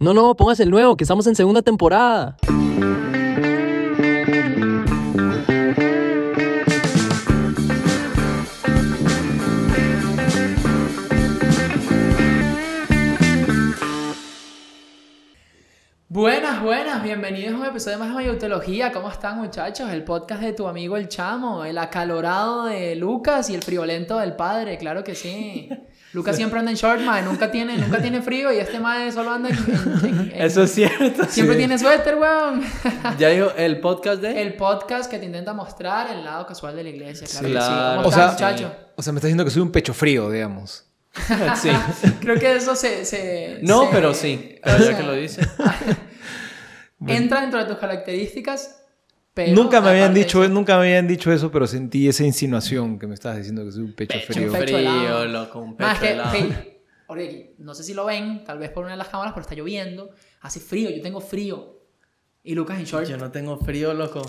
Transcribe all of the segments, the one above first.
No, no, pongas el nuevo, que estamos en segunda temporada. Bienvenidos a un episodio más de Mayutología. ¿Cómo están, muchachos? El podcast de tu amigo el Chamo, el acalorado de Lucas y el friolento del padre, claro que sí. Lucas siempre anda en short, mae, nunca tiene, nunca tiene frío y este mae solo anda en. en- en- en- Eso es cierto. Siempre sí. tiene suéter, weón. Ya dijo el podcast de. El podcast que te intenta mostrar el lado casual de la iglesia, claro, Sí, que sí. claro. ¿Cómo O sea, muchachos? o sea, me está diciendo que soy un pecho frío, digamos. Sí. Creo que eso se. se- No, se- pero sí. o Ahora sea, ya que lo dice. Entra dentro de tus características, pero. nunca me habían dicho, eso- nunca me habían dicho eso, pero sentí esa insinuación que me estabas diciendo que soy un pecho, Pecho frío. un pecho frío, loco, un pecho Más que, helado. ok, Oregi, no sé si lo ven, tal vez por una de las cámaras, pero está lloviendo. Hace frío, yo tengo frío. Y Lucas en short. Yo no tengo frío, loco.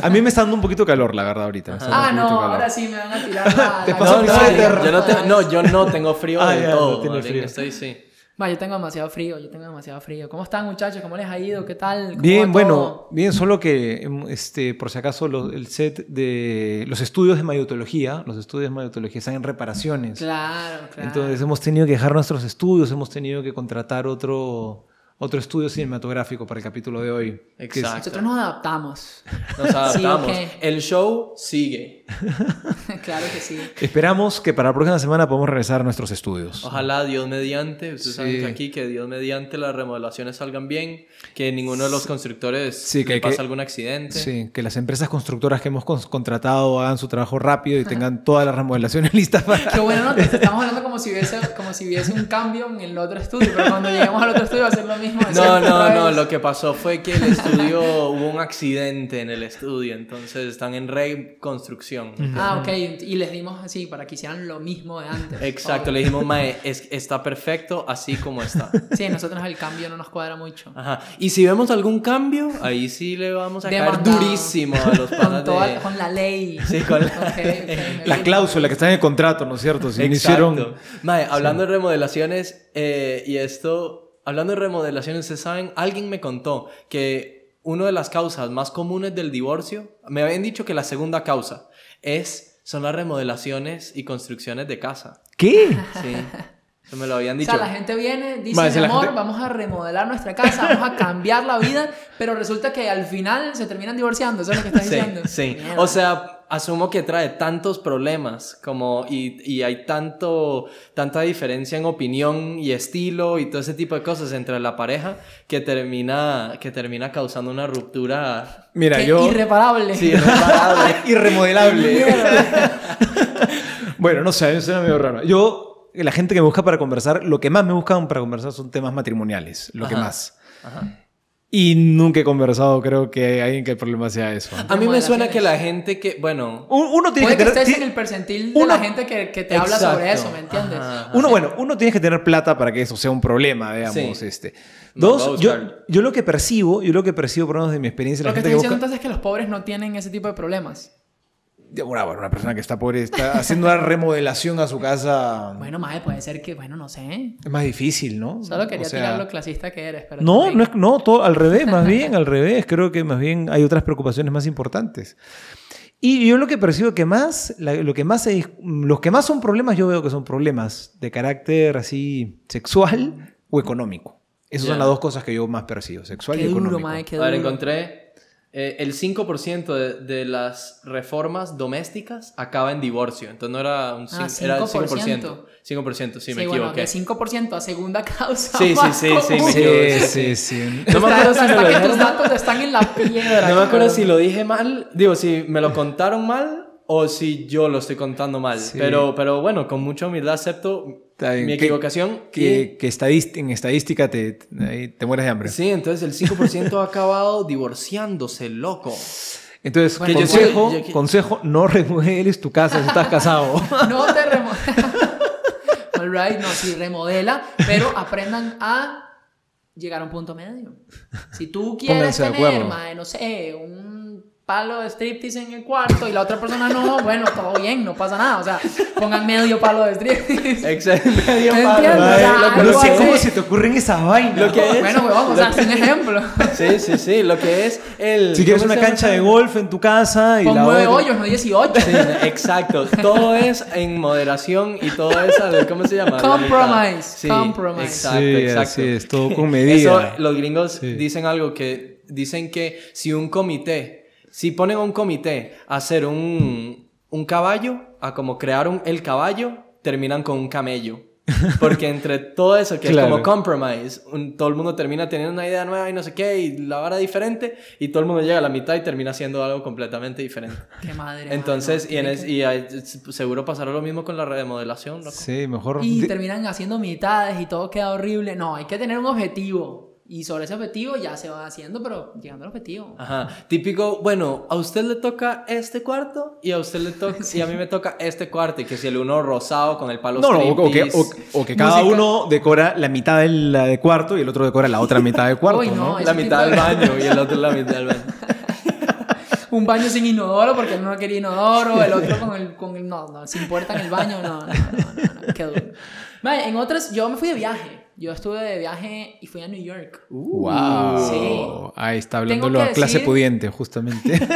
A mí me está dando un poquito calor, la verdad, ahorita. Ah, no, ahora sí me van a tirar la. Te la No, mi no, yo no, te- no, yo no tengo frío Ah, de ya, no todo. tiene Marín, frío. Estoy, sí. Va, yo tengo demasiado frío, yo tengo demasiado frío. ¿Cómo están, muchachos? ¿Cómo les ha ido? ¿Qué tal? ¿Cómo va Bien, bueno, bien, solo que, em, este, por si acaso, lo- el set de los estudios de mayotología, los estudios de mayotología están en reparaciones. Claro, claro. Entonces hemos tenido que dejar nuestros estudios, hemos tenido que contratar otro, otro estudio cinematográfico para el capítulo de hoy. Exacto. Nosotros nos adaptamos. Nos adaptamos. El show sigue. claro que sí. Esperamos que para la próxima semana podamos regresar a nuestros estudios. Ojalá Dios mediante, ustedes saben Sí. que aquí que Dios mediante las remodelaciones salgan bien, que ninguno de los constructores Sí, que le hay que- pase algún accidente. Sí, que las empresas constructoras que hemos contratado hagan su trabajo rápido y tengan todas las remodelaciones listas para... Qué bueno, ¿no? Estamos hablando como si, hubiese, como si hubiese un cambio en el otro estudio, pero cuando lleguemos al otro estudio va a ser lo mismo. No, no, no, lo que pasó fue que el estudio, hubo un accidente en el estudio, entonces están en reconstrucción. Ah, ok, y les dimos así para que hicieran lo mismo de antes. Exacto, Oh. le dijimos, Mae, es- está perfecto así como está. Sí, nosotros el cambio no nos cuadra mucho. Ajá. Y si vemos algún cambio, ahí sí le vamos a caer Demandado. durísimo a los Con, panas toda- de... con la ley. Sí, con la- Ok, ok, me La cláusula que está en el contrato, ¿no es cierto? Si Exacto. hicieron... Mae, hablando de remodelaciones, eh, y esto, hablando de remodelaciones, ustedes saben, alguien me contó que una de las causas más comunes del divorcio, me habían dicho que la segunda causa es, son las remodelaciones y construcciones de casa. ¿Qué? Sí, eso me lo habían O dicho. sea, la gente viene, dice, Vale, si "Mi la amor, gente- vamos a remodelar nuestra casa, vamos a cambiar la vida, pero resulta que al final se terminan divorciando, eso es lo que estás Sí, diciendo. sí. Mierda. O sea, asumo que trae tantos problemas como y, y hay tanto tanta diferencia en opinión y estilo y todo ese tipo de cosas entre la pareja que termina que termina causando una ruptura Mira, yo... irreparable. sí, irreparable. Irremodelable. bueno, no sé, a mí me suena medio raro. Yo, la gente que me busca para conversar, lo que más me buscan para conversar son temas matrimoniales, lo que más. Ajá. Y nunca he conversado, creo que alguien que el problema sea eso. A mí me suena que la gente que, bueno, Un- Uno tiene Puede que que tener... estés en el percentil de uno- la gente que, que te habla sobre eso, ¿me entiendes? Ajá, ajá. Uno, bueno, uno tiene que tener plata para que eso sea un problema, digamos. Sí. Este. No, Dos, yo, yo lo que percibo, yo lo que percibo, por lo menos de mi experiencia, Lo la que gente estoy que diciendo busca... entonces es que los pobres no tienen ese tipo de problemas. Bueno, una persona que está pobre está haciendo una remodelación a su casa. Bueno, mae, puede ser que, bueno, no sé. Es más difícil, ¿no? Solo quería O sea, tirar lo clasista que eres, pero No, no, es, no todo, al revés, más bien, al revés. Creo que más bien hay otras preocupaciones más importantes. Y yo lo que percibo que más, la- lo que más dis- los que más son problemas, yo veo que son problemas de carácter así sexual o económico. Esas son Ya. las dos cosas que yo más percibo, sexual Qué y duro, económico. mae, qué a ver, duro. encontré eh, el 5% de, de las reformas domésticas acaba en divorcio. Entonces no era un Ah, 5%, era el 5%. 5%. 5%, sí, Sí, me bueno, equivoqué. de 5% a segunda causa. Sí, sí, más sí, sí, me común. equivoqué. Sí, sí, sí, sí. No me acuerdo si lo que tus datos están en la piedra. No me acuerdo si lo dije mal, digo, si me lo contaron mal o si yo lo estoy contando mal. Sí. Pero, pero bueno, con mucha humildad acepto mi Que- equivocación. Que, que estadíst- en estadística te, te mueres de hambre. y- sí, entonces el 5% ha acabado divorciándose, loco. Entonces, Bueno, consejo, yo- consejo, no remodeles tu casa si estás casado. No te remodela. All right, no, sí, remodela, pero aprendan a llegar a un punto medio. Si tú quieres Pónganse de tener, mae, no sé, un palo de striptease en el cuarto y la otra persona no, bueno, todo bien, no pasa nada. O sea, pongan medio palo de striptease. Exacto, medio ¿Me palo. O sea, no sé cómo se te ocurren esas vainas. Lo que es. Bueno, huevón, o sea, es un ejemplo. Sí, sí, sí. Lo que es el. Si quieres ¿cómo una cancha de golf en tu casa y Con nueve hoyos, no 18. Sí, exacto. Todo es en moderación y todo es ¿cómo se llama? Compromise, Sí, compromise. Exacto, Sí, exacto. así es, todo con medida. Eso, los gringos Sí. dicen algo que dicen que si un comité, si ponen a un comité a hacer un, un caballo, a como crear un, el caballo, terminan con un camello. Porque entre todo eso que Claro. es como compromise, un- todo el mundo termina teniendo una idea nueva y no sé qué, y la vara diferente, y todo el mundo llega a la mitad y termina haciendo algo completamente diferente. Qué madre. Entonces, mano, y, en es- que- y hay- seguro pasará lo mismo con la remodelación, loco. Sí, mejor. Y terminan haciendo mitades y todo queda horrible. No, hay que tener un objetivo. Y sobre ese objetivo ya se va haciendo, pero llegando al objetivo. Ajá, típico, bueno, a usted le toca este cuarto y a usted le toca y a mí me toca este cuarto y que si el uno rosado con el palo No, no, o, o que, o- o que cada Música. uno decora la mitad del de cuarto y el otro decora la otra mitad del cuarto, Uy, no, ¿no? la mitad de- del baño y el otro la mitad del baño. Un baño sin inodoro porque uno no quería inodoro, el otro con el, con el no, no, sin puerta en el baño, no, no, no, no, no, qué duro. Vale, en otras, yo me fui de viaje. Yo estuve de viaje y fui a New York. Wow. Sí. Ahí está hablando la clase decir- pudiente, justamente.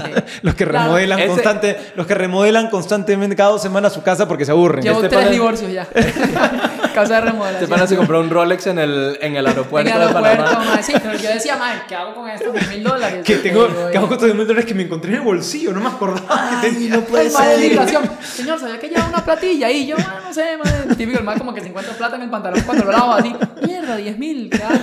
Sí. los que Claro. remodelan Ese- constante, los que remodelan constantemente cada dos semanas su casa porque se aburren. Llevo Este tres pana- divorcios ya. Casa de remodelación. Te van a hacer comprar un Rolex en el, en el en aeropuerto el de aeropuerto, Panamá. madre, sí, pero yo decía, madre, ¿qué hago con estos 10 mil dólares? que tengo, que hago con estos mil dólares que me encontré en el bolsillo, no me acordaba que tenía. No El madre de migración. Señor, ¿sabía que lleva una platilla ahí? Yo, ah, no sé, madre. Típico, el más como que se encuentra plata en el pantalón cuando lo lavo así. Mierda, 10 mil, ¿qué hago?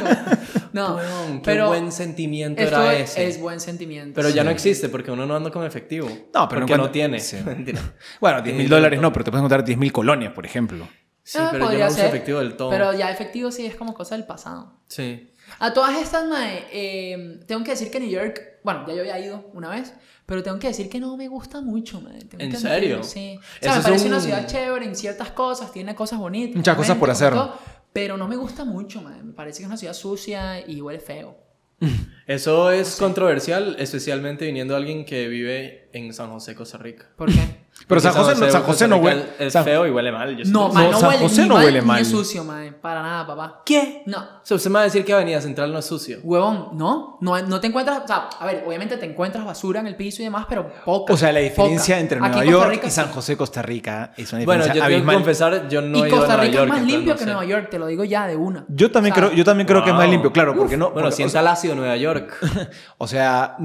No, Weón, qué pero buen sentimiento esto era es, ese. es buen sentimiento. Pero ya sí. no existe porque uno no anda con efectivo. No, pero porque cuando- no tiene. Sí. Mentira. Bueno, 10 mil Eh, dólares no, pero te puedes encontrar 10 mil colonias, por ejemplo. Sí, Ah, pero yo podría no uso ser, efectivo del todo. Pero ya efectivo sí es como cosa del pasado. Sí. A todas estas, mae, eh, tengo que decir que New York, bueno, ya yo había ido una vez, pero tengo que decir que no me gusta mucho, mae. Tengo ¿En que serio? Sí. O Eso sea, me es parece un- una ciudad chévere en ciertas cosas, tiene cosas bonitas. Muchas cosas por hacer. todo, pero no me gusta mucho, mae. Me parece que es una ciudad sucia y huele feo. Eso es controversial, especialmente viniendo de alguien que vive en San José, Costa Rica. ¿Por qué? Pero San José, no- San Costa José no Rica huele. Es San- feo y huele mal. No, No, San huele José ni no mal, huele ni mal. es sucio, mae. Para nada, papá. ¿Qué? No. O sea, usted me va a decir que Avenida Central no es sucio. Huevón, no, no, no te encuentras, o sea, a ver, obviamente te encuentras basura en el piso y demás, pero poca. O sea, la diferencia poca. entre Nueva Costa York Rica y San. José, Costa Rica es una Bueno, yo diferencia tengo que confesar, yo no he y ido a Costa Nueva Rica York. es más limpio no que sé. Nueva York, te lo digo ya de una. Yo también, O sea, creo, yo también creo que es más limpio, claro, porque no. Bueno, porque- sienta el ácido Nueva York. O sea,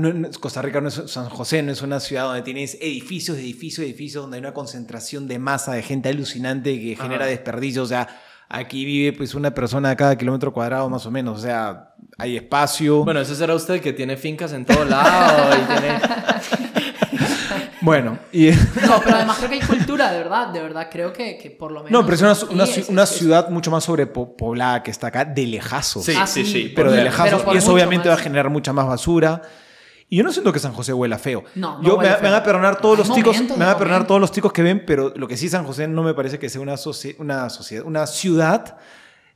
Costa Rica no es San José, no es una ciudad donde tienes edificios, edificios, edificios, donde hay una concentración de masa de gente alucinante que genera Ajá. desperdicio. O sea, aquí vive pues una persona a cada kilómetro cuadrado más o menos. O sea, hay espacio. Bueno, eso será usted que tiene fincas en todo lado y tiene... Bueno, y, No, pero además creo que hay cultura, de verdad, de verdad, creo que, que por lo menos. no, pero es una, sí, una, es- una es- ciudad mucho más sobrepoblada que está acá, de lejazos. Sí, Ah, sí, sí, pero de lejazos. Pero y eso obviamente más. va a generar mucha más basura. Y yo no siento que San José huela feo. No, no yo huele me, me van feo. a perdonar todos los ticos, me van a perdonar todos los ticos que ven, pero lo que sí San José no me parece que sea una, una sociedad, una ciudad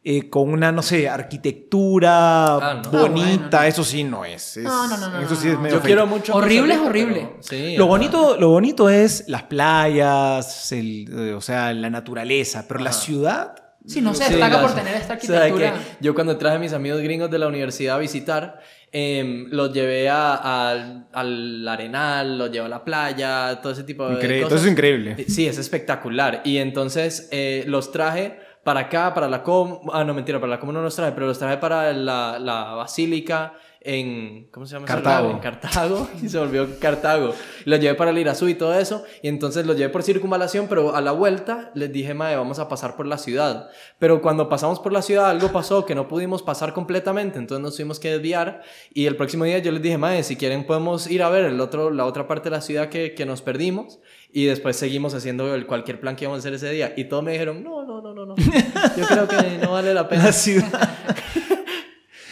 eh, con una, no sé, arquitectura Ah, no. bonita. Ah, bueno, no. Eso sí no es. es- No, no, no, no, Eso sí no, es medio Yo fake. quiero mucho... Horrible es horrible. pero- Sí. Lo bonito, lo bonito es las playas, el, eh, o sea, la naturaleza, pero la Ajá. ciudad Sí, no se Sí, destaca por tener esta o sea, arquitectura. que yo cuando traje a mis amigos gringos de la universidad a visitar, em, los llevé a- al- al arenal, los llevé a la playa, todo ese tipo de Increíble, cosas. eso es increíble. Sí, es espectacular. Y entonces eh, los traje para acá, para la com... Ah, no, mentira, para la com no los traje, pero los traje para la, la basílica en... ¿Cómo se llama? Cartago. En Cartago. Y se volvió Cartago. Y los llevé para el Irazú y todo eso. Y entonces los llevé por circunvalación, pero a la vuelta les dije, mae, vamos a pasar por la ciudad. Pero cuando pasamos por la ciudad, algo pasó que no pudimos pasar completamente. Entonces nos tuvimos que desviar. Y el próximo día yo les dije, mae, si quieren podemos ir a ver el otro, la otra parte de la ciudad que, que nos perdimos. Y después seguimos haciendo el, cualquier plan que íbamos a hacer ese día. Y todos me dijeron, no, no, no, no, no. Yo creo que no vale la pena. La ciudad.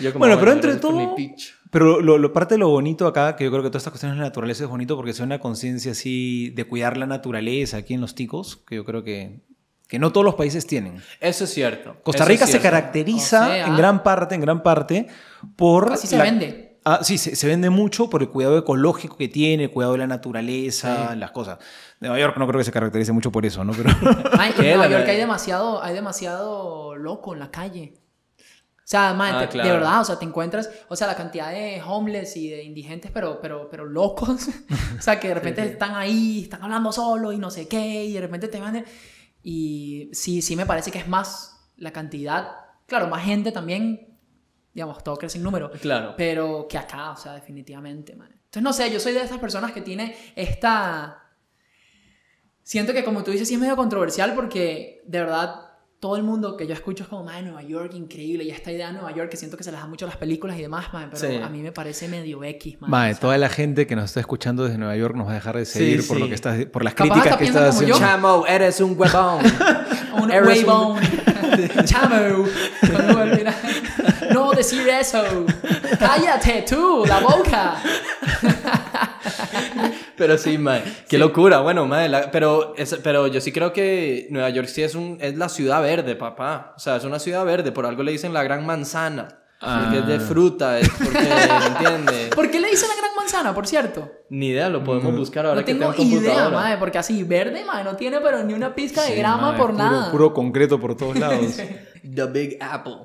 Yo como, Bueno, pero entre todo- pitch". Pero lo, lo- parte de lo bonito acá, que yo creo que todas estas cuestiones de la naturaleza es bonito porque es una conciencia así de cuidar la naturaleza aquí en los ticos, que yo creo que, que no todos los países tienen. Eso es cierto. Costa Rica se caracteriza O sea, en gran parte, en gran parte, por... Así se la- vende. Ah, sí, se, se vende mucho por el cuidado ecológico que tiene, el cuidado de la naturaleza, las cosas. Nueva York no creo que se caracterice mucho por eso, ¿no? Pero Ay, en. Nueva York hay demasiado, hay demasiado loco en la calle. O sea, man, Ah, te- claro. de verdad, o sea, te encuentras, o sea, la cantidad de homeless y de indigentes, pero, pero, pero locos. o sea, que de repente están ahí, están hablando solo y no sé qué, y de repente te mandan. Y sí, sí me parece que es más la cantidad. Claro, más gente también, digamos, todo crece en número. Claro. Pero que acá, o sea, definitivamente, man. Entonces, no sé, yo soy de esas personas que tiene esta... Siento que como tú dices, sí es medio controversial porque de verdad todo el mundo que yo escucho es como, man, Nueva York, increíble. Y esta idea de Nueva York que siento que se les da mucho a las películas y demás, man, pero Sí. a mí me parece medio X, O sea, toda la gente que nos está escuchando desde Nueva York nos va a dejar de seguir por sí. lo que estás, por las Capaz críticas que estás como yo. haciendo. Chamo, eres un huevón. un Eres un- huevón. Chamo. No decir eso. Cállate tú, la boca. Pero sí, mae. Qué locura. Bueno, mae. la- pero, es- pero yo sí creo que Nueva York sí es, un, es la ciudad verde, papá. O sea, es una ciudad verde. Por algo le dicen la gran manzana. Porque es de Ah. fruta, es porque, ¿entiendes? ¿Por qué le dicen la gran manzana, por cierto? Ni idea, lo podemos buscar ahora No que tengo tengo idea, madre, porque así verde, madre, no tiene pero ni una pizca de Sí, grama mae, por puro- nada. Puro concreto por todos lados. The Big Apple.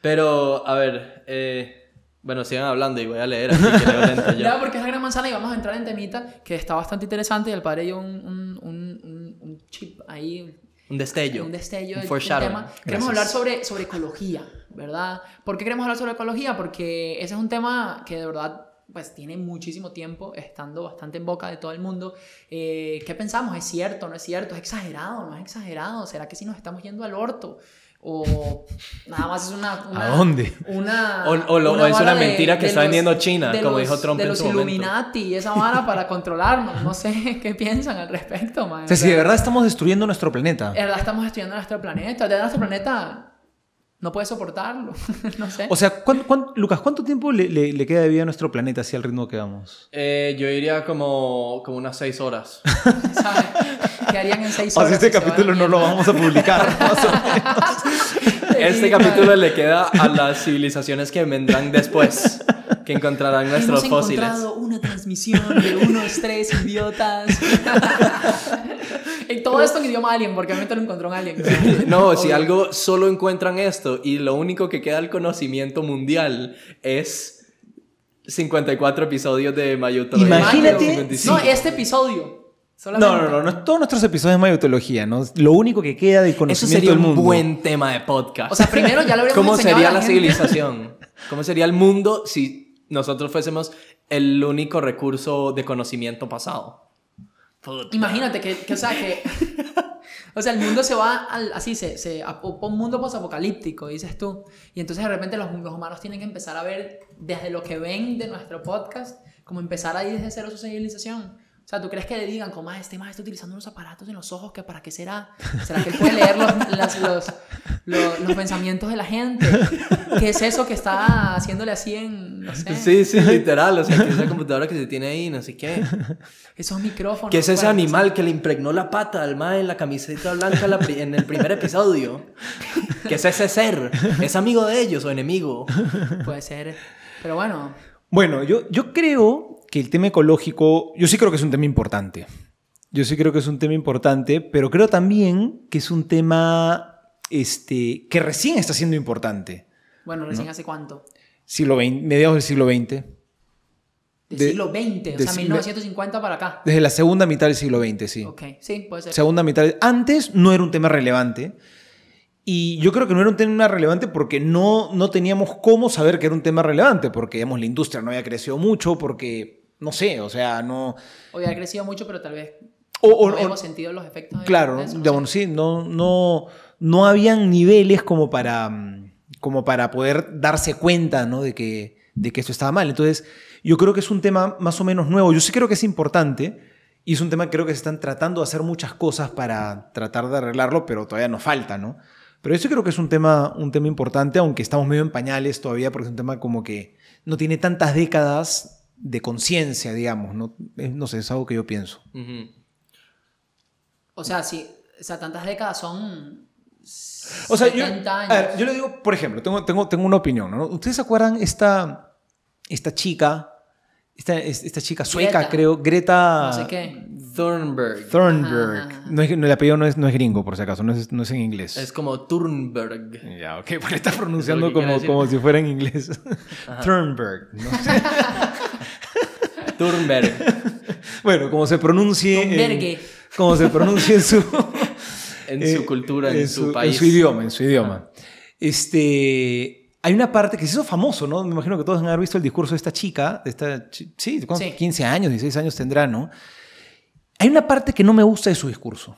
Pero, a ver, eh, bueno, sigan hablando y voy a leer aquí que leo lento yo. Ya, porque es la gran manzana y vamos a entrar en temita que está bastante interesante y el padre dio un, un, un, un- un chip ahí, Un destello. un destello Un tema. Queremos hablar sobre, sobre ecología, ¿verdad? ¿Por qué queremos hablar sobre ecología? Porque ese es un tema que de verdad pues tiene muchísimo tiempo estando bastante en boca de todo el mundo. Eh, ¿Qué pensamos? ¿Es cierto? ¿No es cierto? ¿Es exagerado? ¿No es exagerado? ¿Será que si nos estamos yendo al orto? ¿O nada más es una... una ¿A dónde? Una, O- o lo- o es una mentira que de está vendiendo China, de como los- dijo Trump de en los su momento. Illuminati y esa vara para controlarnos. No sé qué piensan al respecto, man. O sea, si de verdad estamos destruyendo nuestro planeta. De verdad estamos estudiando nuestro planeta. De verdad nuestro planeta no puede soportarlo. no sé. O sea, ¿cuán- cuán- Lucas, ¿cuánto tiempo le, le- le queda de vida a nuestro planeta así al ritmo que vamos? Eh, yo iría como, como unas seis horas. ¿Sabes? ¿Qué harían en seis O horas? sea, este capítulo no lo vamos a publicar. más o menos. Este capítulo le queda a las civilizaciones que vendrán después, que encontrarán nuestros Hemos fósiles. encontrado una transmisión de unos tres idiotas. y todo esto en idioma alien, porque obviamente lo encontró un alien. No, si algo solo encuentran esto y lo único que queda al conocimiento mundial es 54 episodios de Mayuto. Imagínate- No, este episodio. No, solamente. no, no, no. Todos nuestros episodios de mayotología, ¿no? Lo único que queda del Eso conocimiento sería del un buen tema de podcast. O sea, primero ya lo habríamos ¿Cómo enseñado sería a la, gente. civilización? ¿Cómo sería el mundo si nosotros fuésemos el único recurso de conocimiento pasado? Puta. Imagínate que, que, o sea, que... O sea, el mundo se va al- así, se, se, a un mundo posapocalíptico, dices tú. Y entonces de repente los, los humanos tienen que empezar a ver desde lo que ven de nuestro podcast, como empezar ahí desde cero su civilización. O sea, ¿tú crees que le digan, como, "Ah, este más está utilizando unos aparatos en los ojos, que para qué será? ¿Será que él puede leer los, las- los, los, los pensamientos de la gente? ¿Qué es eso que está haciéndole así en, no sé, Sí, sí, literal. O sea, que esa computadora que se tiene ahí, no sé qué. esos micrófonos? ¿Qué es ese Bueno, animal que le impregnó la pata al mae en la camiseta blanca la en el primer episodio? ¿Qué es ese ser? ¿Es amigo de ellos o enemigo? Puede ser. Pero bueno, Bueno, yo, yo creo que el tema ecológico, yo sí creo que es un tema importante. Yo sí creo que es un tema importante, pero creo también que es un tema este, que recién está siendo importante. bueno, recién hace cuánto? Siglo XX, mediados del siglo XX. Del De- siglo XX, o sea, si- 1950 para acá. Desde la segunda mitad del siglo XX, sí. Ok, sí, puede ser. Segunda mitad. Antes no era un tema relevante. Y yo creo que no era un tema relevante porque no, no teníamos cómo saber que era un tema relevante, porque digamos, la industria no había crecido mucho, porque, no sé, o sea, no... Hoy ha crecido mucho, pero tal vez O, o- no o- hemos sentido los efectos de claro, de eso, no digamos, sí, no, no, no habían niveles como para, mm, como para poder darse cuenta ¿no? de, que, de que esto estaba mal. Entonces, yo creo que es un tema más o menos nuevo. Yo sí creo que es importante y es un tema que creo que se están tratando de hacer muchas cosas para tratar de arreglarlo, pero todavía nos falta, ¿no? Pero yo sí creo que es un tema, un tema importante, aunque estamos medio en pañales todavía, porque es un tema como que no tiene tantas décadas de conciencia, digamos, ¿no? No sé, es algo que yo pienso. O sea, sí, o sea, tantas décadas son O sea, yo, 70 años. a ver, yo le digo, por ejemplo, tengo, tengo, tengo una opinión, ¿no? ¿Ustedes se acuerdan esta, esta chica, esta, es- esta chica sueca, Greta. creo, Greta No sé qué. Thunberg. Thunberg. Ajá. No es, no, el apellido no es, no es gringo, por si acaso, no es, no es en inglés. Es como Thunberg. Ya, ok, porque está pronunciando como, como si fuera en inglés. Thunberg. ¿no? Thunberg. bueno, como se pronuncie. Thunberg. como se pronuncie en su. En eh, su cultura, en, su, país. En su idioma, en su idioma. Este. Hay una parte que se hizo famoso, ¿no? Me imagino que todos han haber visto el discurso de esta chica, de esta, chi- sí, ¿cuántos? Sí. 15 años, 16 años tendrá, ¿no? Hay una parte que no me gusta de su discurso.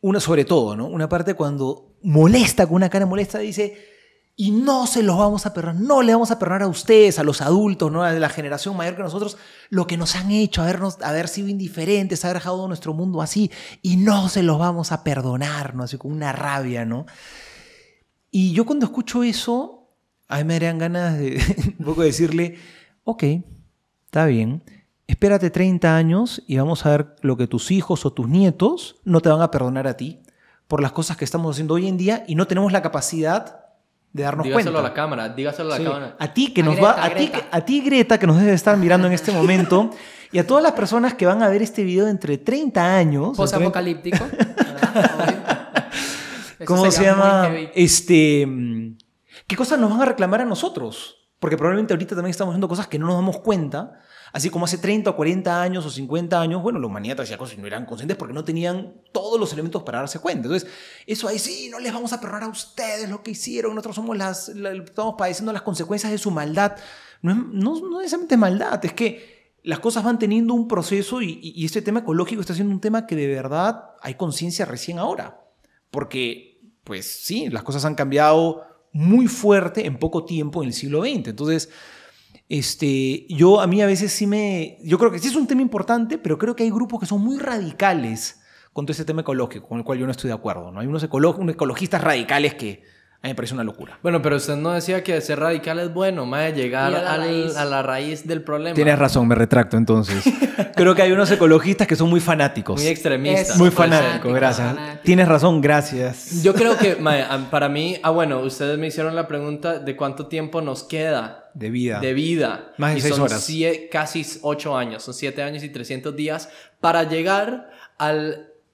Una sobre todo, ¿no? Una parte cuando molesta, con una cara molesta, dice, y no se los vamos a perdonar, no le vamos a perdonar a ustedes, a los adultos, ¿no? A la generación mayor que nosotros, lo que nos han hecho, habernos, haber sido indiferentes, haber dejado nuestro mundo así, y no se los vamos a perdonar, ¿no? Así con una rabia, ¿no? Y yo cuando escucho eso, a mí me darían ganas de un poco decirle, ok, está bien, espérate 30 años y vamos a ver lo que tus hijos o tus nietos no te van a perdonar a ti por las cosas que estamos haciendo hoy en día y no tenemos la capacidad de darnos Dígaselo a cuenta. la cámara, dígaselo a la Sí. cámara. A ti que A nos Greta, va, a ti, Greta. a ti Greta que nos debe estar mirando en este momento y a todas las personas que van a ver este video entre 30 años. ¿verdad? Obvio. Eso ¿Cómo se llama? Este, mm, ¿Qué cosas nos van a reclamar a nosotros? Porque probablemente ahorita también estamos haciendo cosas que no nos damos cuenta. Así como hace 30 o 40 años o 50 años, bueno, la humanidad hacía cosas y no eran conscientes porque no tenían todos los elementos para darse cuenta. Entonces, eso ahí sí, no les vamos a perdonar a ustedes lo que hicieron. Nosotros somos las, la- estamos padeciendo las consecuencias de su maldad. No, es, no, no necesariamente es maldad, es que las cosas van teniendo un proceso y- y este tema ecológico está siendo un tema que de verdad hay conciencia recién ahora. Porque, pues sí, las cosas han cambiado muy fuerte en poco tiempo en el siglo XX. Entonces, este, yo a mí a veces sí me... Yo creo que sí es un tema importante, pero creo que hay grupos que son muy radicales con todo este tema ecológico, con el cual yo no estoy de acuerdo. ¿no? Hay unos, ecolo- unos ecologistas radicales que a mí me parece una locura. Bueno, pero usted no decía que ser radical es bueno, más de llegar a la al- raíz. a la raíz del problema. Tienes razón, me retracto entonces. creo que hay unos ecologistas que son muy fanáticos. Muy extremistas. Es Muy puede ser. fanáticos, gracias. fanático. Tienes razón, gracias. Yo creo que mae, para mí, ah bueno, ustedes me hicieron la pregunta de cuánto tiempo nos queda De vida. de vida. Más de y seis son horas. casi 8 años, son 7 años y 300 días para llegar a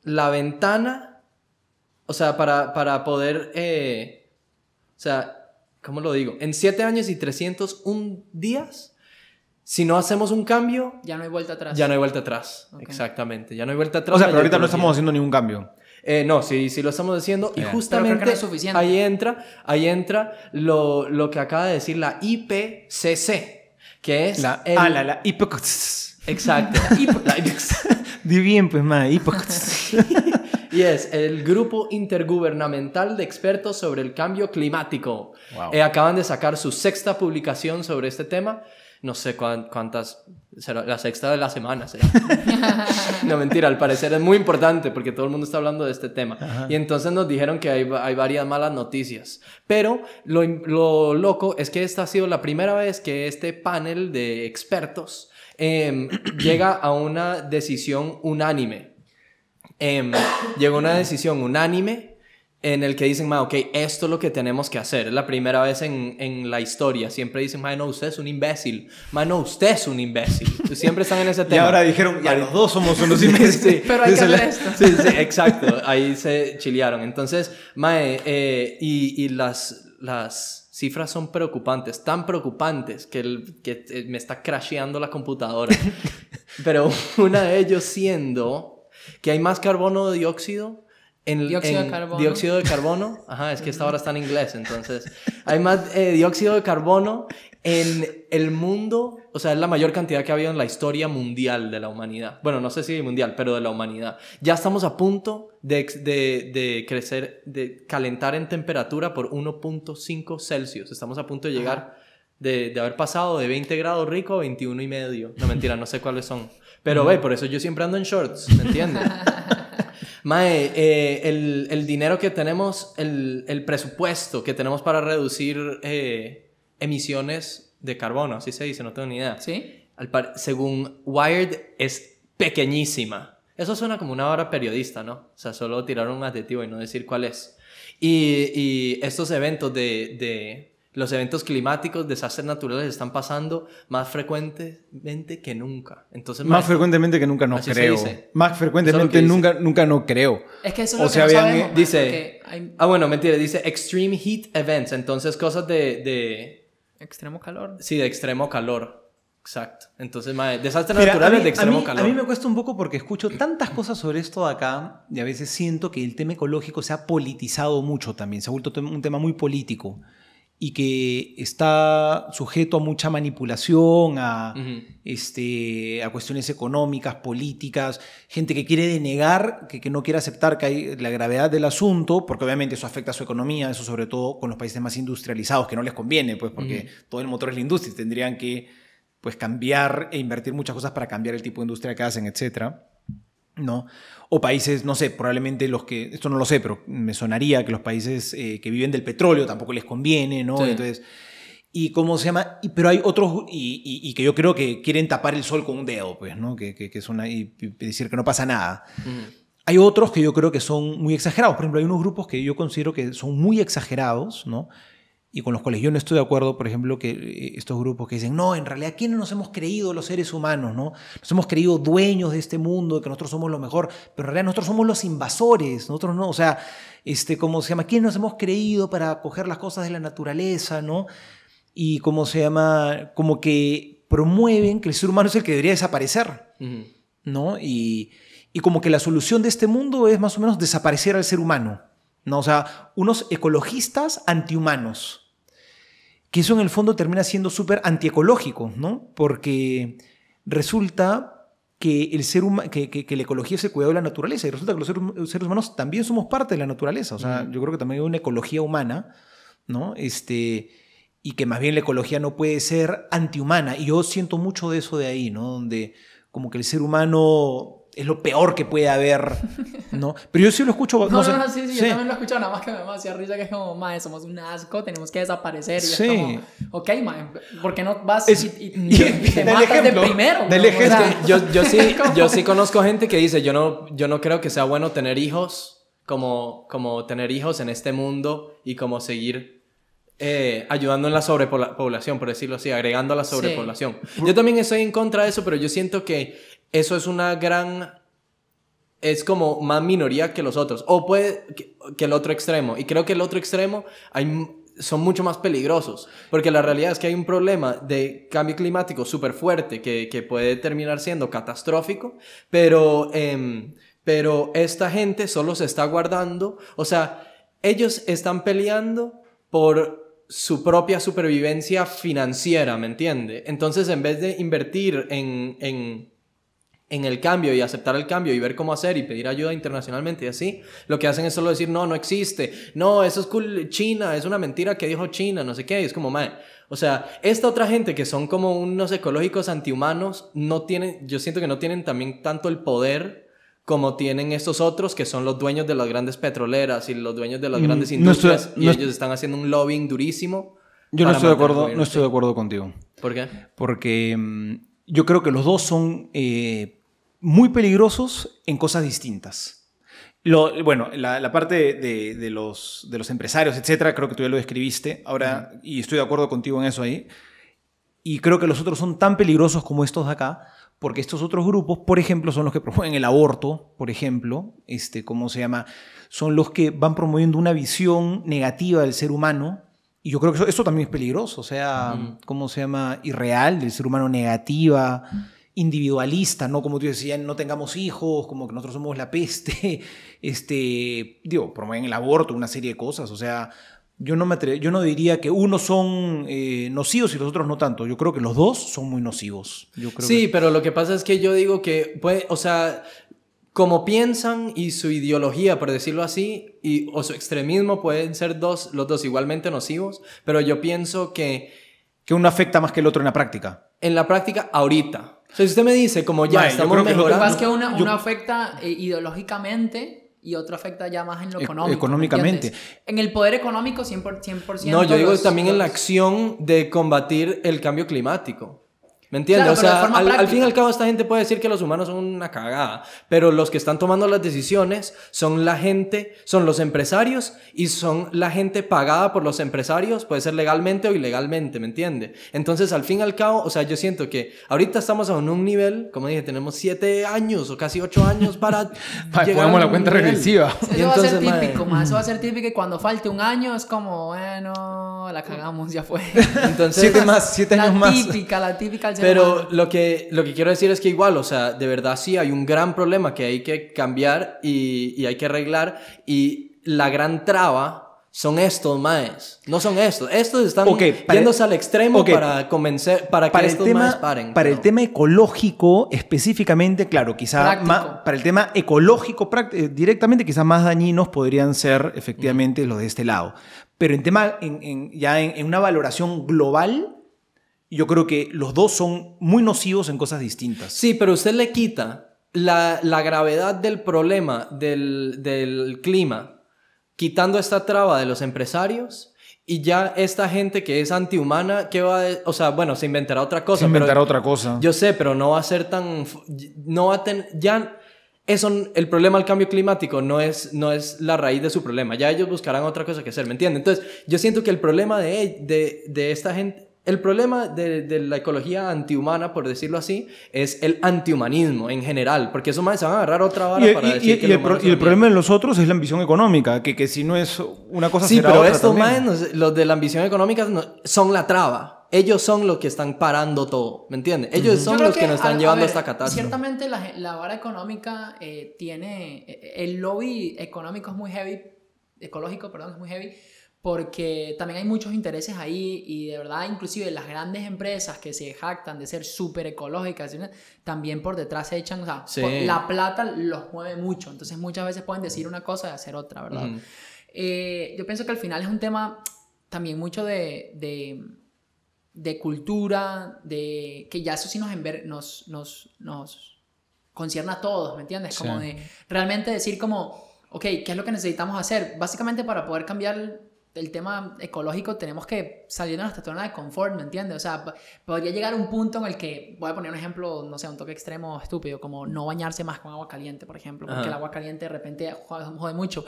la ventana, o sea, para, para poder, eh, sea, ¿cómo lo digo? En 7 años y 301 días, si no hacemos un cambio, Ya no hay vuelta atrás. ya no hay vuelta atrás. Ok. Exactamente, ya no hay vuelta atrás. o sea, pero ahorita no estamos haciendo ningún cambio. Eh, no, sí, sí lo estamos haciendo. Y Ya. justamente no es suficiente. ahí entra, ahí entra lo, lo que acaba de decir la IPCC, que es La, el- ah, la, la hipoc- Exacto. La IPCC. Di bien, pues, ma, hipoc- y es el Grupo Intergubernamental de Expertos sobre el Cambio Climático. Wow. Eh, acaban de sacar su sexta publicación sobre este tema. No sé cuán- cuántas, será la sexta de la semana será. no, mentira, al parecer es muy importante porque todo el mundo está hablando de este tema. Y entonces nos dijeron que hay, hay varias malas noticias. Pero lo, lo loco es que esta ha sido la primera vez que este panel de expertos em, llega a una decisión unánime. Em, llegó a una decisión unánime en el que dicen, ma, ok, esto es lo que tenemos que hacer. Es la primera vez en, en la historia. Siempre dicen, ma, no, usted es un imbécil. Ma, no, usted es un imbécil. Siempre están en ese Y tema. ahora dijeron, ya los dos somos unos imbéciles. sí. Pero hay que hacer esto. Sí, sí, exacto. Ahí se chilearon. Entonces, Mae, eh, y, y las, las cifras son preocupantes, tan preocupantes que, el- que eh, me está crasheando la computadora. Pero una de ellos siendo que hay más carbono dióxido. En, Dióxido de en- carbono. Dióxido de carbono. Ajá, es que esta hora está en inglés, entonces. Hay más eh, dióxido de carbono en el mundo. O sea, es la mayor cantidad que ha habido en la historia mundial de la humanidad. Bueno, no sé si mundial, pero de la humanidad. Ya estamos a punto de, de, de crecer, de calentar en temperatura por 1.5 Celsius. Estamos a punto de llegar. De, de haber pasado de 20 grados rico a 21 y medio. No, mentira, no sé cuáles son. Pero ve, por eso yo siempre ando en shorts, ¿me entiendes? Mae, eh, el, el dinero que tenemos, el, el presupuesto que tenemos para reducir eh, emisiones de carbono, así se dice, no tengo ni idea. ¿Sí? Al par- según Wired, es pequeñísima. Eso suena como una hora periodista, ¿no? O sea, solo tirar un adjetivo y no decir cuál es. Y, y estos eventos de, de los eventos climáticos, desastres naturales están pasando más frecuentemente que nunca. Entonces, Más mae, frecuentemente que nunca no creo. Más es frecuentemente dice. nunca, nunca no creo. Es que eso es O lo sea, que no sabemos. dice- hay Ah, bueno, mentira, dice extreme heat events, entonces cosas de, de extremo calor. sí, de extremo calor. Exacto. Entonces, mae, desastres Mira, naturales a mí- de extremo a mí, calor. A mí me cuesta un poco porque escucho tantas cosas sobre esto de acá y a veces siento que el tema ecológico se ha politizado mucho también, se ha vuelto un tema muy político y que está sujeto a mucha manipulación, a, este, a cuestiones económicas, políticas, gente que quiere denegar, que, que no quiere aceptar que hay la gravedad del asunto, porque obviamente eso afecta a su economía, eso sobre todo con los países más industrializados, que no les conviene, pues porque todo el motor es la industria, y tendrían que pues cambiar e invertir muchas cosas para cambiar el tipo de industria que hacen, etcétera. ¿No? O países, no sé, probablemente los que, esto no lo sé, pero me sonaría que los países eh, que viven del petróleo tampoco les conviene, ¿no? Sí. Entonces, y cómo se llama, y, pero hay otros, y, y- y que yo creo que quieren tapar el sol con un dedo, pues, ¿no? Que, que, que es una, y, decir que no pasa nada. Hay otros que yo creo que son muy exagerados. Por ejemplo, hay unos grupos que yo considero que son muy exagerados, ¿no? Y con los cuales yo no estoy de acuerdo, por ejemplo, que eh, estos grupos que dicen, no, en realidad, ¿quiénes nos hemos creído los seres humanos, no? Nos hemos creído dueños de este mundo, de que nosotros somos lo mejor, pero en realidad nosotros somos los invasores, nosotros no, o sea, este, ¿cómo se llama? ¿Quiénes nos hemos creído para coger las cosas de la naturaleza, no? Y cómo se llama, como que promueven que el ser humano es el que debería desaparecer. ¿no? Y, y como que la solución de este mundo es más o menos desaparecer al ser humano, ¿no? O sea, unos ecologistas antihumanos, que eso en el fondo termina siendo súper antiecológico, ¿no? Porque resulta que, el ser que, que- que la ecología es el cuidado de la naturaleza y resulta que los seres, los seres humanos también somos parte de la naturaleza, o sea, yo creo que también hay una ecología humana, ¿no? Este, y que más bien la ecología no puede ser antihumana. Y yo siento mucho de eso de ahí, ¿no? Donde como que el ser humano es lo peor que puede haber, ¿no? Pero yo sí lo escucho... No, no, sé, no, sí, sí, sí. yo también lo he escuchado, nada más que me hacía risa que es como, mae, somos un asco, tenemos que desaparecer. Y Sí. es como, ok, mae, ¿por qué no vas Es- y, y- y- y te matas ejemplo, de primero? del weón? O sea, ejemplo. Yo, yo, sí, yo sí conozco gente que dice, yo no, yo no creo que sea bueno tener hijos, como, como tener hijos en este mundo y como seguir eh, ayudando en la sobrepoblación, por decirlo así, agregando a la sobrepoblación. Yo también estoy en contra de eso, pero yo siento que eso es una gran... Es como más minoría que los otros, o puede que, el otro extremo. Y creo que el otro extremo hay, son mucho más peligrosos, porque la realidad es que hay un problema de cambio climático súper fuerte que, que puede terminar siendo catastrófico, pero, em, pero esta gente solo se está guardando, o sea, ellos están peleando por su propia supervivencia financiera, ¿me entiende? Entonces, en vez de invertir en, en el cambio y aceptar el cambio y ver cómo hacer y pedir ayuda internacionalmente y así, lo que hacen es solo decir, no, no existe, no, eso es cool, China, es una mentira que dijo China, no sé qué, y es como, mae, o sea, esta otra gente que son como unos ecológicos antihumanos, no tienen, yo siento que no tienen también tanto el poder como tienen estos otros que son los dueños de las grandes petroleras y los dueños de las Mm, grandes no estoy- industrias y no- ellos están haciendo un lobbying durísimo. Yo no estoy, de acuerdo, no estoy de acuerdo contigo. ¿Por qué? Porque mm, yo creo que los dos son eh, muy peligrosos en cosas distintas. Lo- bueno, la, la parte de, de los, de los empresarios, etcétera, creo que tú ya lo describiste. Ahora, y estoy de acuerdo contigo en eso ahí. Y creo que los otros son tan peligrosos como estos de acá, porque estos otros grupos, por ejemplo, son los que promueven el aborto, por ejemplo, este, ¿cómo se llama? Son los que van promoviendo una visión negativa del ser humano. Y yo creo que eso, eso también es peligroso, o sea. ¿cómo se llama? Irreal, del ser humano negativa, individualista, ¿no? Como tú decías, no tengamos hijos, como que nosotros somos la peste, este, digo, promueven el aborto, una serie de cosas, o sea, yo no, me atre- yo no diría que unos son eh, nocivos y los otros no tanto. Yo creo que los dos son muy nocivos. Yo creo Sí, que- pero lo que pasa es que yo digo que, puede, o sea, como piensan y su ideología, por decirlo así, y, o su extremismo pueden ser dos, los dos igualmente nocivos, pero yo pienso que que uno afecta más que el otro en la práctica. en la práctica, ahorita. O sea, si usted me dice, como ya yo estamos creo que lo que Lo que mejorando. pasa es que una, Yo- una afecta eh, ideológicamente y otro afecta ya más en lo E- económico. ¿me económicamente. En el poder económico 100%. 100% No, yo digo los- también en la acción de combatir el cambio climático. ¿Me entiendes? Claro, o sea, al, al fin y al cabo esta gente puede decir que los humanos son una cagada, pero los que están tomando las decisiones son la gente, son los empresarios y son la gente pagada por los empresarios, puede ser legalmente o ilegalmente, ¿me entiende? Entonces, al fin y al cabo, o sea, yo siento que ahorita estamos en un nivel, como dije, tenemos siete años o casi ocho años para Pa, llegar a la cuenta nivel. regresiva. Eso Y va a ser entonces, típico, ma, Eso va a ser típico y cuando falte un año es como, bueno, la cagamos, ya fue. Entonces, Siete más, siete la años más. típica, la típica ser Pero humano. lo que, lo que quiero decir es que igual, o sea, de verdad sí hay un gran problema que hay que cambiar y, y hay que arreglar. Y la gran traba son estos maes. No son estos. Estos están Ok, para- yéndose al extremo ok. para convencer, para que para el estos tema, maes paren. para el tema ecológico específicamente, claro, quizá ma- para el tema ecológico eh, directamente quizás más dañinos podrían ser efectivamente los de este lado. Pero en tema, en- en- ya en, en una valoración global, yo creo que los dos son muy nocivos en cosas distintas. Sí, pero usted le quita la, la gravedad del problema del, del clima, quitando esta traba de los empresarios. Y ya esta gente que es antihumana, ¿qué va a O sea, bueno, se inventará otra cosa. Se inventará pero- otra cosa. Yo sé, pero no va a ser tan... No va a tener... Ya... Eso, el problema del cambio climático no es, no es la raíz de su problema. Ya ellos buscarán otra cosa que hacer, ¿me entiendes? Entonces, yo siento que el problema de, de, de esta gente... El problema de, de la ecología antihumana, por decirlo así, es el antihumanismo en general. Porque esos más se van a agarrar otra vara Y, para y- decir y- que y el, pro- el son problema de los otros es la ambición económica, que, que si no es una cosa Sí, será pero otra estos sé, los de la ambición económica, no- son la traba. Ellos son los que están parando todo, ¿me entiendes? Ellos Yo son creo los que, nos están a- a llevando a ver, esta catástrofe. Ciertamente la, la vara económica eh, tiene, eh, el lobby económico es muy heavy, ecológico, perdón, es muy heavy, porque también hay muchos intereses ahí y de verdad inclusive las grandes empresas que se jactan de ser súper ecológicas, también por detrás se echan, o sea, Sí. la plata los mueve mucho, entonces muchas veces pueden decir una cosa y hacer otra, ¿verdad? Ujú. Eh, yo pienso que al final es un tema también mucho de, de, de cultura, de que ya eso sí nos, enver- nos, nos, nos concierne a todos, ¿me entiendes? Como Sí. de realmente decir como, ok, ¿qué es lo que necesitamos hacer? Básicamente para poder cambiar el, tema ecológico tenemos que salir de nuestra zona de confort, ¿me entiendes? O sea, podría llegar a un punto en el que, voy a poner un ejemplo, no sé, un toque extremo estúpido, como no bañarse más con agua caliente, por ejemplo, porque Ajá. el agua caliente de repente jode, jode mucho.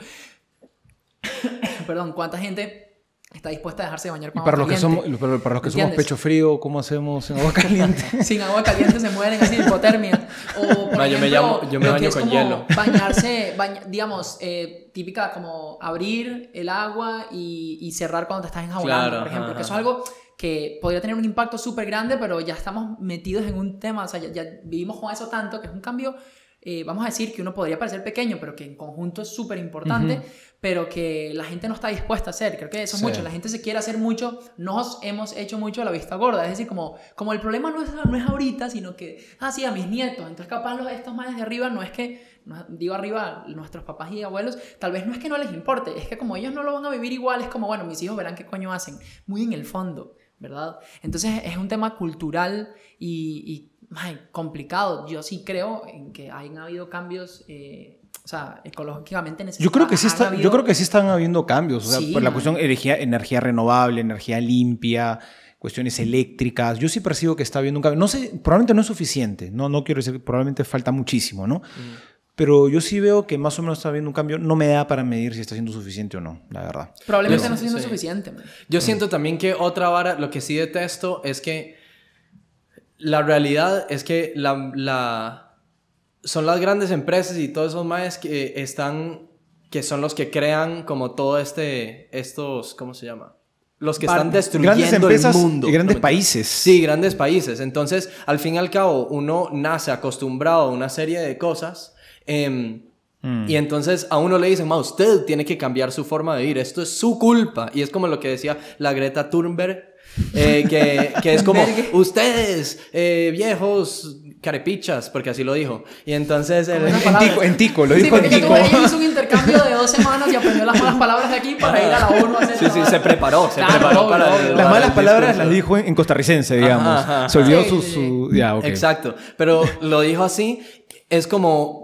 Perdón, ¿cuánta gente está dispuesta a dejarse de bañar Y con para agua los que somos, caliente? para para los que somos ¿Entiendes? pecho frío, ¿cómo hacemos en agua caliente? Sin agua caliente se mueren así de hipotermia. O, por No, yo me ejemplo, llamo- yo me baño con hielo. Bañarse, baña- digamos, eh, típica como abrir el agua y, y cerrar cuando te estás enjabonando, Claro, por ejemplo. ajá, Que eso es algo que podría tener un impacto súper grande, pero ya estamos metidos en un tema, o sea, ya, ya vivimos con eso tanto que es un cambio, eh, vamos a decir que uno podría parecer pequeño, pero que en conjunto es súper importante, pero que la gente no está dispuesta a hacer. Creo que eso es Sí. mucho. La gente se quiere hacer mucho, nos hemos hecho mucho a la vista gorda. Es decir, como, como el problema no es, no es ahorita, sino que, ah, sí, a mis nietos. Entonces, capaz los, estos más de arriba no es que, no- digo arriba, nuestros papás y abuelos, tal vez no es que no les importe, es que como ellos no lo van a vivir igual, es como, bueno, mis hijos verán qué coño hacen. Muy en el fondo, ¿verdad? Entonces, es un tema cultural y, y ay, complicado. Yo sí creo en que hayan habido cambios. eh, o sea, ecológicamente necesarios. Yo creo que sí está, yo creo que sí están habiendo cambios, o sea, Sí, por la man. cuestión energía, energía renovable, energía limpia, cuestiones eléctricas. Yo sí percibo que está habiendo un cambio. No sé, probablemente no es suficiente. No, no quiero decir que probablemente falta muchísimo, ¿no? Pero yo sí veo que más o menos está habiendo un cambio. No me da para medir si está siendo suficiente o no, la verdad. Probablemente Yo- no esté siendo sí. suficiente. man. Yo siento también que otra vara, lo que sí detesto es que la realidad es que la, la- son las grandes empresas y todos esos maes que están, que son los que crean como todo este, estos, ¿cómo se llama? Los que están destruyendo Grandes empresas el mundo. y grandes ¿no me países. Sí, grandes países. Entonces, al fin y al cabo, uno nace acostumbrado a una serie de cosas. em, Mm. Y entonces a uno le dicen, ma, usted tiene que cambiar su forma de vivir, esto es su culpa. Y es como lo que decía la Greta Thunberg, eh, que, que es como, ustedes, eh, viejos carepichas, porque así lo dijo. Y entonces... el- En tico, en tico, lo Sí, dijo en tico. hizo un intercambio de dos semanas y aprendió las malas palabras de aquí para ir a la ONU a hacer Sí, sí, se preparó, se Claro, preparó para... obvio. Las malas el palabras las dijo en, en costarricense, digamos. Ajá, ajá, Se olvidó Sí, su, sí, su- Ya, ok. Exacto. Pero lo dijo así, es como,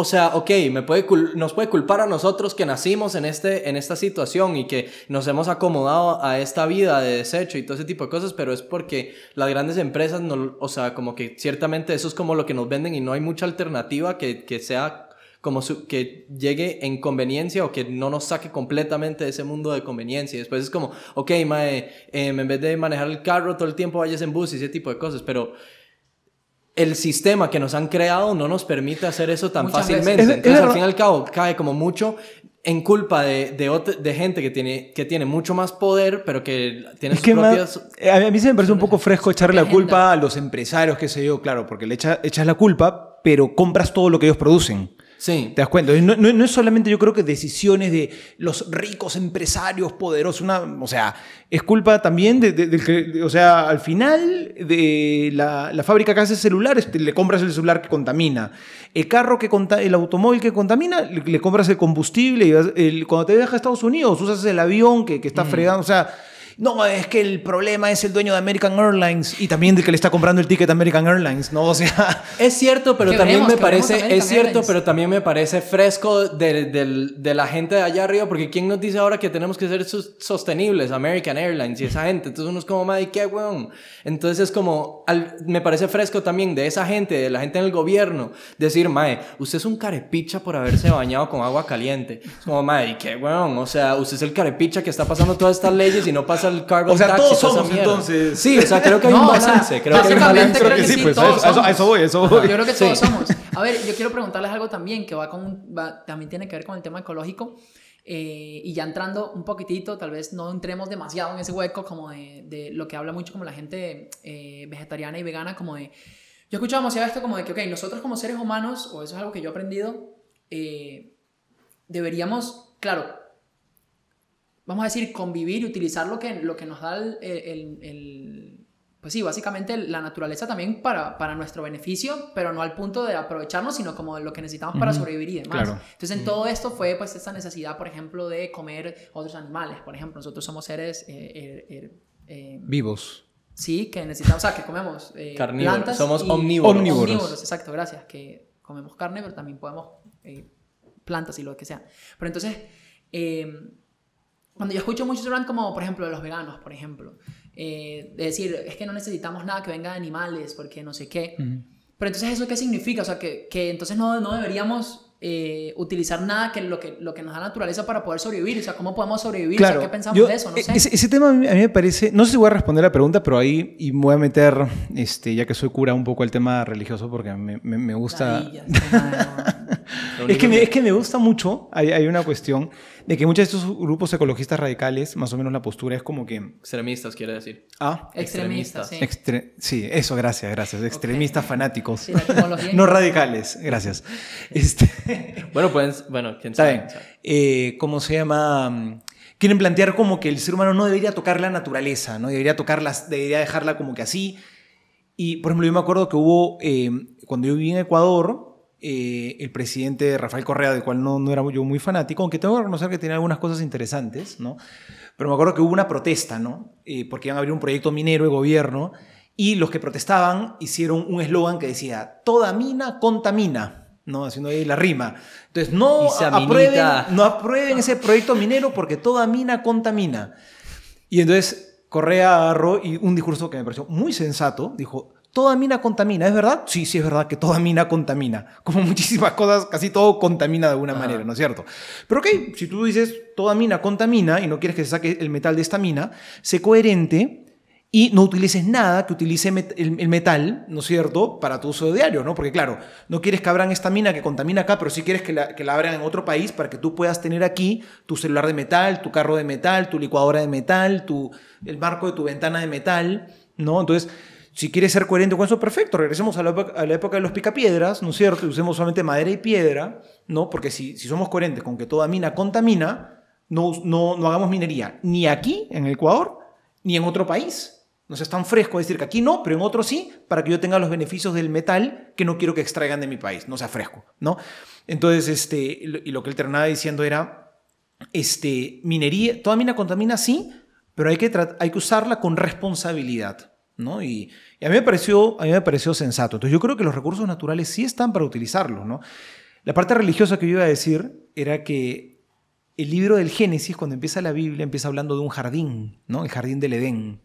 o sea, ok, me puede nos puede culpar a nosotros que nacimos en, este, en esta situación y que nos hemos acomodado a esta vida de desecho y todo ese tipo de cosas, pero es porque las grandes empresas, no, o sea, como que ciertamente eso es como lo que nos venden y no hay mucha alternativa que, que sea como su- que llegue en conveniencia o que no nos saque completamente de ese mundo de conveniencia. Después es como, ok, mae, em, en vez de manejar el carro todo el tiempo vayas en bus y ese tipo de cosas, pero el sistema que nos han creado no nos permite hacer eso tan Muchas fácilmente. Es- Entonces, al fin y al cabo, cae como mucho en culpa de, de, gente que tiene, que tiene mucho más poder, pero que tiene Es sus que más- propias... eh, a mí se me parece un poco fresco echarle la culpa a los empresarios, qué sé yo, claro, porque le echa- echas la culpa, pero compras todo lo que ellos producen. Sí. ¿Te das cuenta? No, no- no es solamente yo creo que decisiones de los ricos empresarios poderosos, una, o sea, es culpa también de, de- o sea, al final de la, la fábrica que hace celulares, te- le compras el celular que contamina. El carro que conta, el automóvil que contamina, le, le compras el combustible y vas- el- cuando te viajas a Estados Unidos usas el avión que, que está fregando, o sea... No, es que el problema es el dueño de American Airlines y también del que le está comprando el ticket a American Airlines, ¿no? O sea, Es cierto, pero también veremos, me parece, es cierto, Airlines. pero también me parece fresco de, de la gente de allá arriba, porque ¿quién nos dice ahora que tenemos que ser sostenibles? American Airlines y esa gente. Entonces uno es como, madre, ¿qué weón? Entonces es como, al- me parece fresco también de esa gente, de la gente en el gobierno, decir, mae, usted es un carepicha por haberse bañado con agua caliente. Es como, madre, ¿qué weón? O sea, usted es el carepicha que está pasando todas estas leyes y no pasa el carbon O sea, tax todos somos, mierda. entonces. Sí, o sea, creo que hay un No, o sea, balance. creo que hay un balance. creo que sí, pues, todos a, eso, a eso- voy, a eso voy. Yo creo que Sí. todos somos. A ver, yo quiero preguntarles algo también que va con, va- también tiene que ver con el tema ecológico. eh, y ya entrando un poquitito, tal vez no entremos demasiado en ese hueco como de, de lo que habla mucho como la gente eh, vegetariana y vegana, como de... Yo he escuchado demasiado esto como de que, ok, nosotros como seres humanos, o eso es algo que yo he aprendido, eh, deberíamos, claro, vamos a decir, convivir y utilizar lo que, lo que nos da el, el- el- pues sí, básicamente la naturaleza también para, para nuestro beneficio, pero no al punto de aprovecharnos, sino como de lo que necesitamos para Ujú, sobrevivir y demás. claro. Entonces, en todo esto fue pues esta necesidad, por ejemplo, de comer otros animales. Por ejemplo, nosotros somos seres... eh, eh, Vivos. Sí, que necesitamos, o sea, que comemos eh, Carnívoros, plantas somos y- omnívoros. Omnívoros. exacto, gracias. Que comemos carne, pero también podemos eh, plantas y lo que sea. Pero entonces, eh, cuando yo escucho muchos rant como, por ejemplo, de los veganos, por ejemplo, eh, de decir, es que no necesitamos nada que venga de animales, porque no sé qué. Pero entonces, ¿eso qué significa? O sea, que, que entonces no, no deberíamos eh, utilizar nada que lo, que lo que nos da naturaleza para poder sobrevivir. O sea, ¿cómo podemos sobrevivir? O sea, ¿qué pensamos yo- de eso? No e- sé. Ese, ese tema a mí, me parece, no sé si voy a responder la pregunta, pero ahí y me voy a meter, este, ya que soy cura, un poco el tema religioso porque me, me- me gusta... Hermano. Lo Es que, me, es que me gusta mucho, hay, hay una cuestión de que muchos de estos grupos ecologistas radicales, más o menos la postura es como que... Extremistas, quiere decir. Ah, Extremista, sí. extre- sí, eso, gracias, gracias. Extremistas fanáticos. Sí, la etimología. no radicales, gracias. Este, Bueno, pueden, bueno, quién sabe. Eh, ¿Cómo se llama? Quieren plantear como que el ser humano no debería tocar la naturaleza, ¿no? Debería tocarla, debería dejarla como que así. Y, por ejemplo, yo me acuerdo que hubo, eh, cuando yo viví en Ecuador, eh, el presidente Rafael Correa, del cual no, no era yo muy fanático, aunque tengo que reconocer que tiene algunas cosas interesantes, ¿no? Pero me acuerdo que hubo una protesta, ¿no? Eh, porque iban a abrir un proyecto minero de gobierno y los que protestaban hicieron un eslogan que decía, toda mina contamina, ¿no? Haciendo ahí la rima. Entonces, no aprueben, no aprueben ese proyecto minero porque toda mina contamina. Y entonces Correa agarró y un discurso que me pareció muy sensato, dijo, toda mina contamina, ¿es verdad? Sí, sí es verdad que toda mina contamina. Como muchísimas cosas, casi todo contamina de alguna Ajá. manera, ¿no es cierto? Pero ok, si tú dices toda mina contamina y no quieres que se saque el metal de esta mina, sé coherente y no utilices nada que utilice met- el, el metal, ¿no es cierto?, para tu uso diario, ¿no? Porque claro, no quieres que abran esta mina que contamina acá, pero sí quieres que la, que la abran en otro país para que tú puedas tener aquí tu celular de metal, tu carro de metal, tu licuadora de metal, tu, el marco de tu ventana de metal, ¿no? Entonces, si quieres ser coherente con eso, perfecto, regresemos a la, época de los picapiedras, ¿no es cierto? Usemos solamente madera y piedra, ¿no? Porque si, somos coherentes con que toda mina contamina, no, no, no hagamos minería ni aquí, en Ecuador, ni en otro país. No seas tan fresco decir que aquí no, pero en otro sí, para que yo tenga los beneficios del metal que no quiero que extraigan de mi país, no sea fresco, ¿no? Entonces, este, y lo que él terminaba diciendo era, este, minería, toda mina contamina, sí, pero hay que, hay que usarla con responsabilidad, ¿no? Y, a, mí me pareció, a mí me pareció sensato. Entonces yo creo que los recursos naturales sí están para utilizarlos, ¿no? La parte religiosa que yo iba a decir era que el libro del Génesis, cuando empieza la Biblia, empieza hablando de un jardín, ¿no? El jardín del Edén.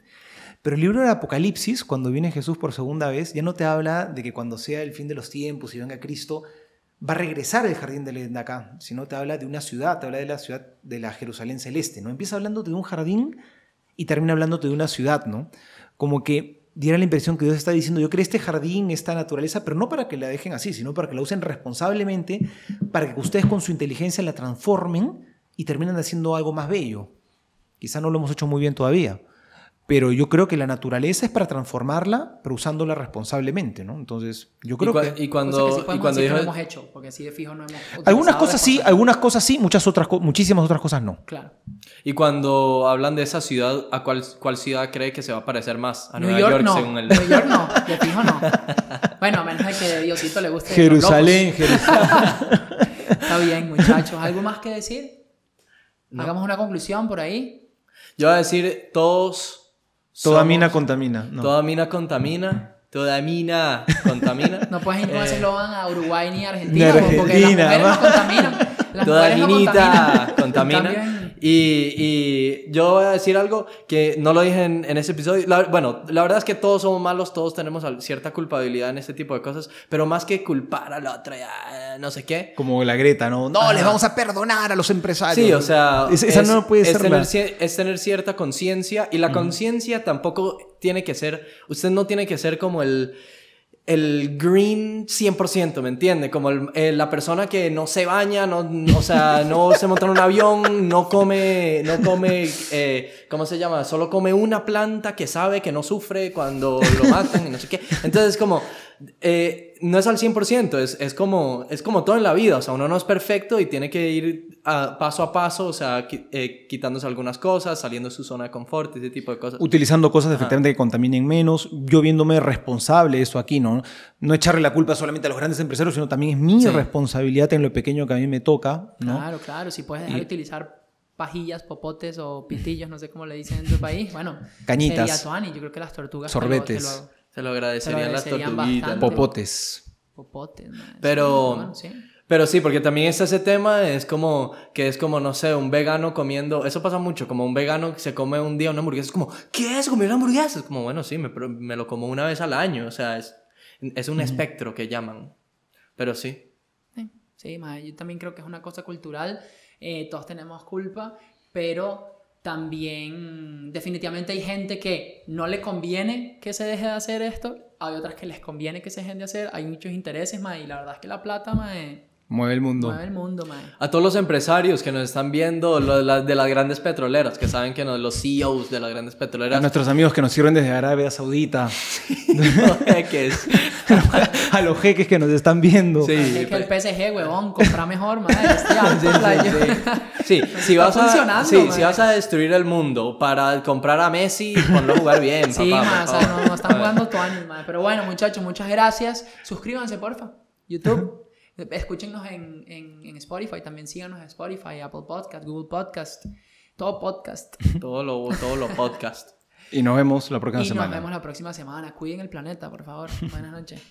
Pero el libro del Apocalipsis, cuando viene Jesús por segunda vez, ya no te habla de que cuando sea el fin de los tiempos y venga Cristo, va a regresar el jardín del Edén de acá, sino te habla de una ciudad, te habla de la ciudad de la Jerusalén celeste, ¿no? Empieza hablando de un jardín y termina hablándote de una ciudad, ¿no? Como que diera la impresión que Dios está diciendo, yo creé este jardín, esta naturaleza, pero no para que la dejen así, sino para que la usen responsablemente, para que ustedes con su inteligencia la transformen y terminen haciendo algo más bello. Quizá no lo hemos hecho muy bien todavía, pero yo creo que la naturaleza es para transformarla, pero usándola responsablemente, ¿no? Entonces, yo creo y, que... y cuando, Cosas que sí y cuando decir que dijo- no hemos hecho, porque así de fijo no hemos Algunas cosas sí, algunas cosas sí, muchas otras, muchísimas otras cosas no. Claro. y cuando hablan de esa ciudad, ¿a cuál, cuál ciudad cree que se va a parecer más? A New Nueva York, York, no. según el... New York no, de fijo no. Bueno, a menos de que Diosito le guste. Jerusalén, Jerusalén. Está bien, muchachos. ¿Algo más que decir? Hagamos una conclusión por ahí. Yo voy a decir, todos... Toda somos- mina contamina. No. Toda mina contamina. Toda mina contamina. No puedes ir con ese Eh, eslogan a Uruguay ni a Argentina, porque Argentina, las mujeres va. no contaminan. Las Toda no minita contaminan. contamina. Y, y yo voy a decir algo que no lo dije en, en ese episodio. La- bueno, la verdad es que todos somos malos, todos tenemos cierta culpabilidad en este tipo de cosas, pero más que culpar al otro, ya, no sé qué. Como la Greta, ¿no? No, Ajá. les vamos a perdonar a los empresarios. Sí, o sea, Es- esa es, no puede es ser tener, la- es tener cierta conciencia y la conciencia tampoco tiene que ser, usted no tiene que ser como el, el green 100%, ¿me entiende? Como el- eh, la persona que no se baña, no, o sea, no se monta en un avión, no come, no come, eh, ¿cómo se llama? Solo come una planta que sabe que no sufre cuando lo matan y no sé qué. Entonces, como, eh, no es al 100%, es, es, como, es como todo en la vida, o sea, uno no es perfecto y tiene que ir a- paso a paso, o sea, qui- eh, quitándose algunas cosas, saliendo de su zona de confort, ese tipo de cosas. Utilizando cosas efectivamente que contaminen menos, yo viéndome responsable de eso aquí, ¿no? No echarle la culpa solamente a los grandes empresarios, sino también es mi Sí. responsabilidad en lo pequeño que a mí me toca, ¿no? Claro, claro. Si puedes dejar de utilizar pajillas, popotes o pitillos, no sé cómo le dicen en tu país, bueno. Cañitas. Sería tuani. Yo creo que las tortugas. te lo- Sorbetes. te lo- Se lo agradecerían las tortuguitas. bastante. Popotes. Popotes, man. Pero- Sí, bueno, sí. Pero sí, porque también está ese tema, es como, que es como, no sé, un vegano comiendo, eso pasa mucho, como un vegano que se come un día una hamburguesa, es como, ¿qué es comer una hamburguesa? Es como, bueno, sí, me, me lo como una vez al año, o sea, es, es un espectro que llaman. Pero sí. Sí, Sí, ma, yo también creo que es una cosa cultural. eh, todos tenemos culpa, pero también definitivamente hay gente que no le conviene que se deje de hacer esto. Hay otras que les conviene que se dejen de hacer. Hay muchos intereses, ma, y la verdad es que la plata, ma, eh, Mueve el mundo. mueve el mundo, ma. A todos los empresarios que nos están viendo, lo de, la- de las grandes petroleras, que saben que no- los CEOs de las grandes A petroleras, nuestros amigos que nos sirven desde Arabia Saudita, que es, a los jeques que nos están viendo. Sí. es que el PSG, huevón, compra mejor, ma. alto, playo. Sí, si vas, a, funcionando, sí, man. si vas a destruir el mundo para comprar a Messi, ponlo a jugar bien, Sí, papá, ma, o sea, favor. no, no están jugando tuanis, ma. Pero bueno, muchachos, muchas gracias. Suscríbanse, porfa. YouTube. Escúchenos en, en, en Spotify. También síganos en Spotify, Apple Podcast, Google Podcast. Todo podcast. Todo lo, todo lo podcast. Y nos vemos la próxima y semana. nos vemos la próxima semana. Cuiden el planeta, por favor. Buenas noches.